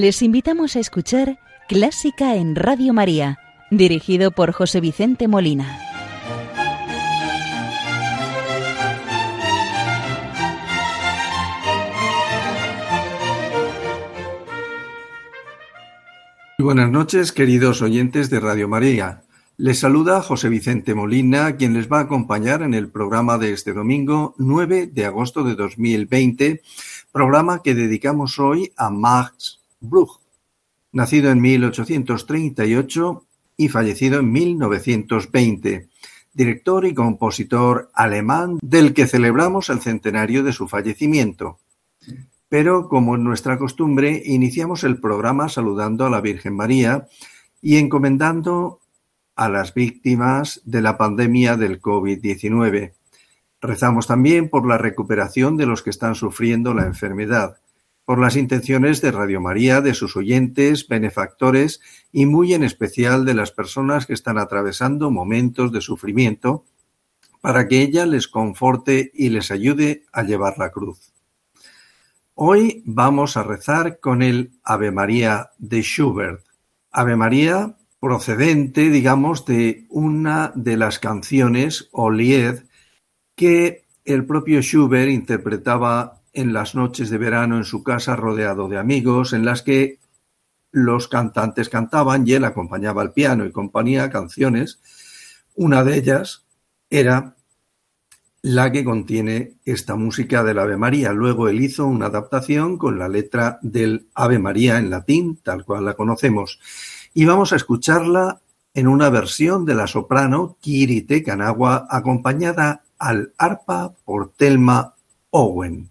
Les invitamos a escuchar Clásica en Radio María, dirigido por José Vicente Molina. Buenas noches, queridos oyentes de Radio María. Les saluda José Vicente Molina, quien les va a acompañar en el programa de este domingo 9 de agosto de 2020, programa que dedicamos hoy a Max Bruch, nacido en 1838 y fallecido en 1920, director y compositor alemán del que celebramos el centenario de su fallecimiento. Pero, como es nuestra costumbre, iniciamos el programa saludando a la Virgen María y encomendando a las víctimas de la pandemia del COVID-19. Rezamos también por la recuperación de los que están sufriendo la enfermedad por las intenciones de Radio María, de sus oyentes, benefactores y muy en especial de las personas que están atravesando momentos de sufrimiento, para que ella les conforte y les ayude a llevar la cruz. Hoy vamos a rezar con el Ave María de Schubert. Ave María procedente, digamos, de una de las canciones o que el propio Schubert interpretaba en las noches de verano en su casa rodeado de amigos, en las que los cantantes cantaban y él acompañaba al piano y componía canciones. Una de ellas era la que contiene esta música del Ave María. Luego él hizo una adaptación con la letra del Ave María en latín, tal cual la conocemos. Y vamos a escucharla en una versión de la soprano Kiri Tekanagua, acompañada al arpa por Telma Owen.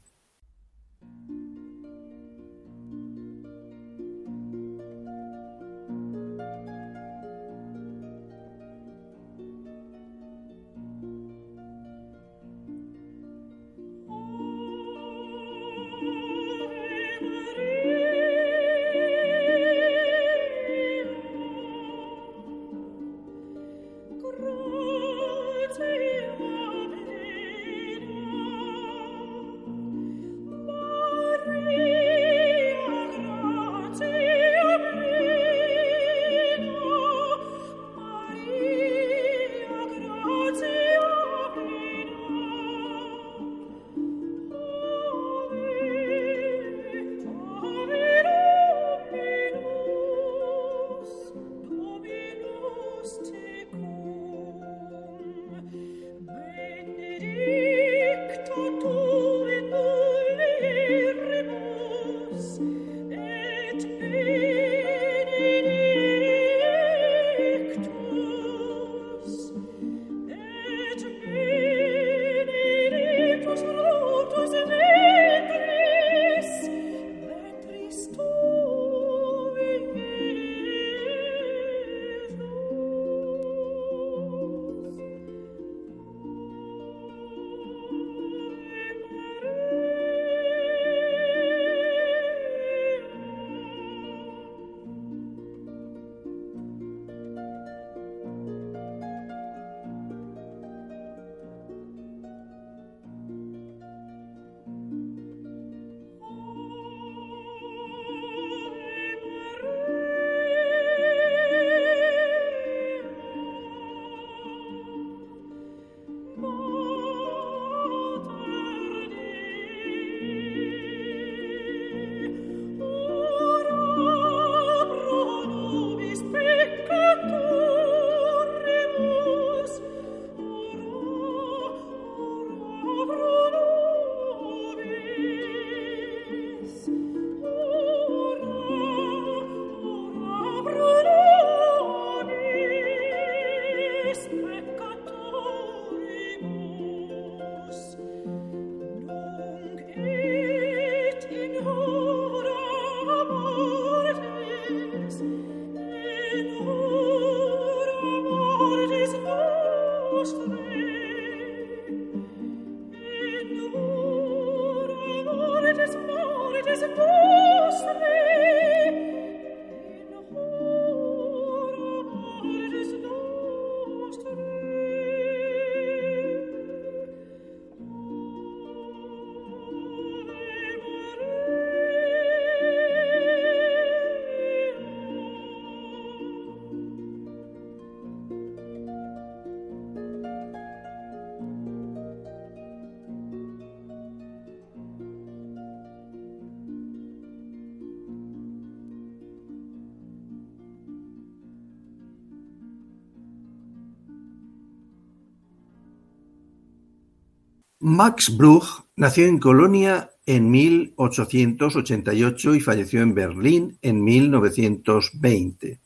Max Bruch nació en Colonia en 1888 y falleció en Berlín en 1920.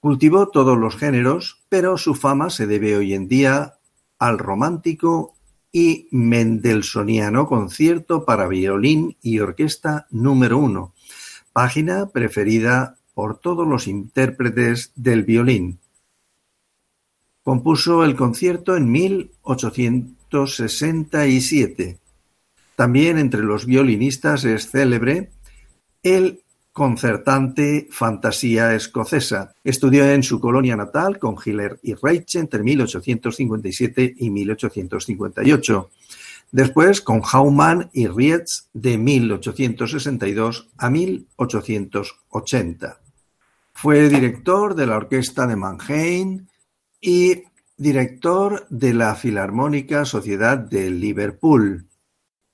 Cultivó todos los géneros, pero su fama se debe hoy en día al romántico y mendelssohniano concierto para violín y orquesta número uno, página preferida por todos los intérpretes del violín. Compuso el concierto en 1867. También entre los violinistas es célebre el concertante fantasía escocesa. Estudió en su colonia natal con Hiller y Reich entre 1857 y 1858. Después con Haumann y Rietz de 1862 a 1880. Fue director de la Orquesta de Mannheim y director de la Filarmónica Sociedad de Liverpool.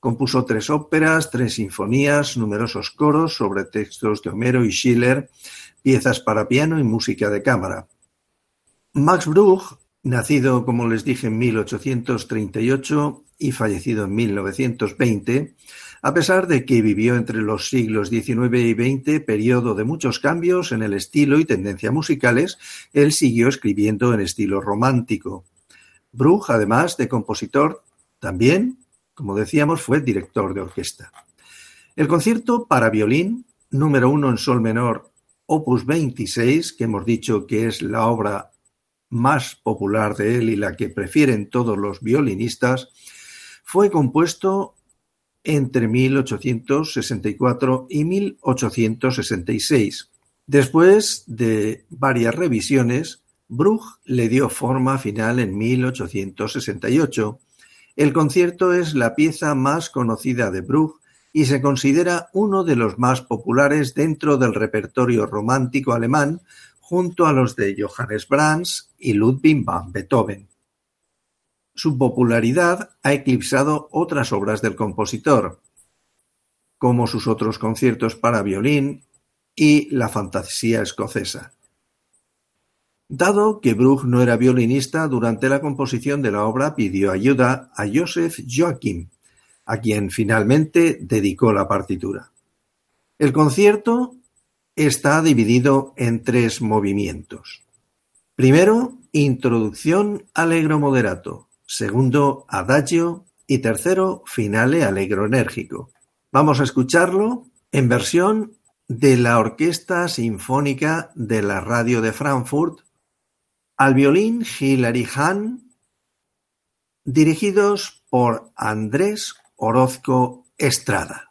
Compuso tres óperas, tres sinfonías, numerosos coros sobre textos de Homero y Schiller, piezas para piano y música de cámara. Max Bruch, nacido, como les dije, en 1838 y fallecido en 1920, a pesar de que vivió entre los siglos XIX y XX, periodo de muchos cambios en el estilo y tendencia musicales, él siguió escribiendo en estilo romántico. Bruch, además de compositor, también como decíamos, fue director de orquesta. El concierto para violín, número uno en sol menor, opus 26, que hemos dicho que es la obra más popular de él y la que prefieren todos los violinistas, fue compuesto entre 1864 y 1866. Después de varias revisiones, Bruch le dio forma final en 1868 el concierto es la pieza más conocida de Bruch y se considera uno de los más populares dentro del repertorio romántico alemán junto a los de Johannes Brahms y Ludwig van Beethoven. Su popularidad ha eclipsado otras obras del compositor, como sus otros conciertos para violín y la fantasía escocesa. Dado que Bruch no era violinista, durante la composición de la obra pidió ayuda a Joseph Joachim, a quien finalmente dedicó la partitura. El concierto está dividido en tres movimientos. Primero, introducción allegro moderato, segundo, adagio y tercero, finale allegro enérgico. Vamos a escucharlo en versión de la Orquesta Sinfónica de la Radio de Frankfurt al violín Hilary Hahn, dirigidos por Andrés Orozco Estrada.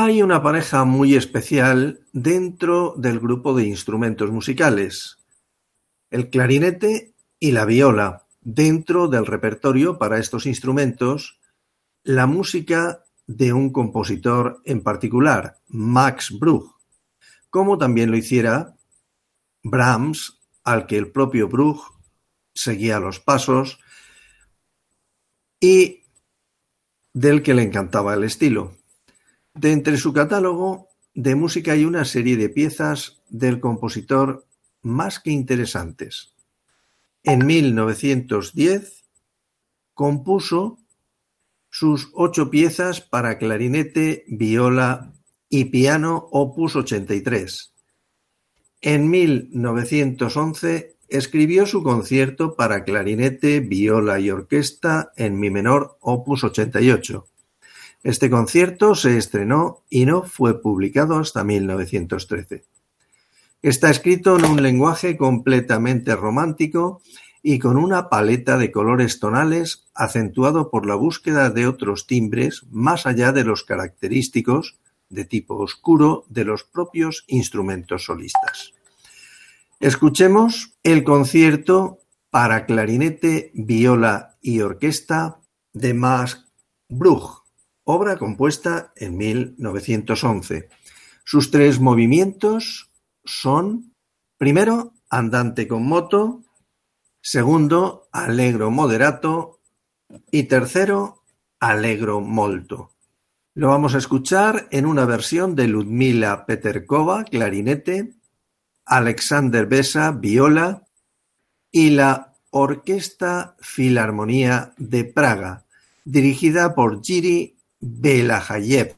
Hay una pareja muy especial dentro del grupo de instrumentos musicales, el clarinete y la viola. Dentro del repertorio para estos instrumentos, la música de un compositor en particular, Max Bruch, como también lo hiciera Brahms, al que el propio Bruch seguía los pasos y del que le encantaba el estilo. De entre su catálogo de música hay una serie de piezas del compositor más que interesantes. En 1910 compuso sus ocho piezas para clarinete, viola y piano opus 83. En 1911 escribió su concierto para clarinete, viola y orquesta en mi menor opus 88. Este concierto se estrenó y no fue publicado hasta 1913. Está escrito en un lenguaje completamente romántico y con una paleta de colores tonales acentuado por la búsqueda de otros timbres más allá de los característicos de tipo oscuro de los propios instrumentos solistas. Escuchemos el concierto para clarinete, viola y orquesta de Max Bruch, obra compuesta en 1911. Sus tres movimientos son, primero, andante con moto, segundo, allegro moderato y tercero, allegro molto. Lo vamos a escuchar en una versión de Ludmila Peterkova, clarinete, Alexander Besa, viola y la Orquesta Filarmonía de Praga, dirigida por Giri Belajayev.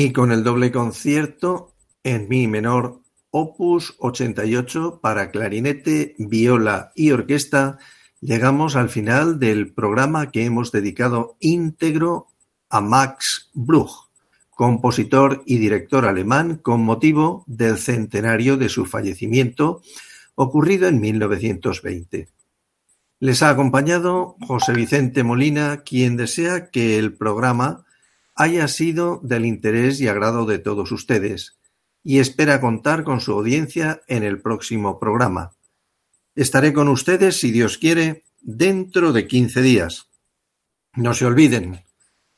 Y con el doble concierto en mi menor opus 88 para clarinete, viola y orquesta, llegamos al final del programa que hemos dedicado íntegro a Max Bruch, compositor y director alemán con motivo del centenario de su fallecimiento ocurrido en 1920. Les ha acompañado José Vicente Molina, quien desea que el programa haya sido del interés y agrado de todos ustedes y espera contar con su audiencia en el próximo programa. Estaré con ustedes, si Dios quiere, dentro de 15 días. No se olviden.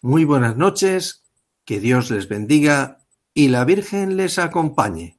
Muy buenas noches, que Dios les bendiga y la Virgen les acompañe.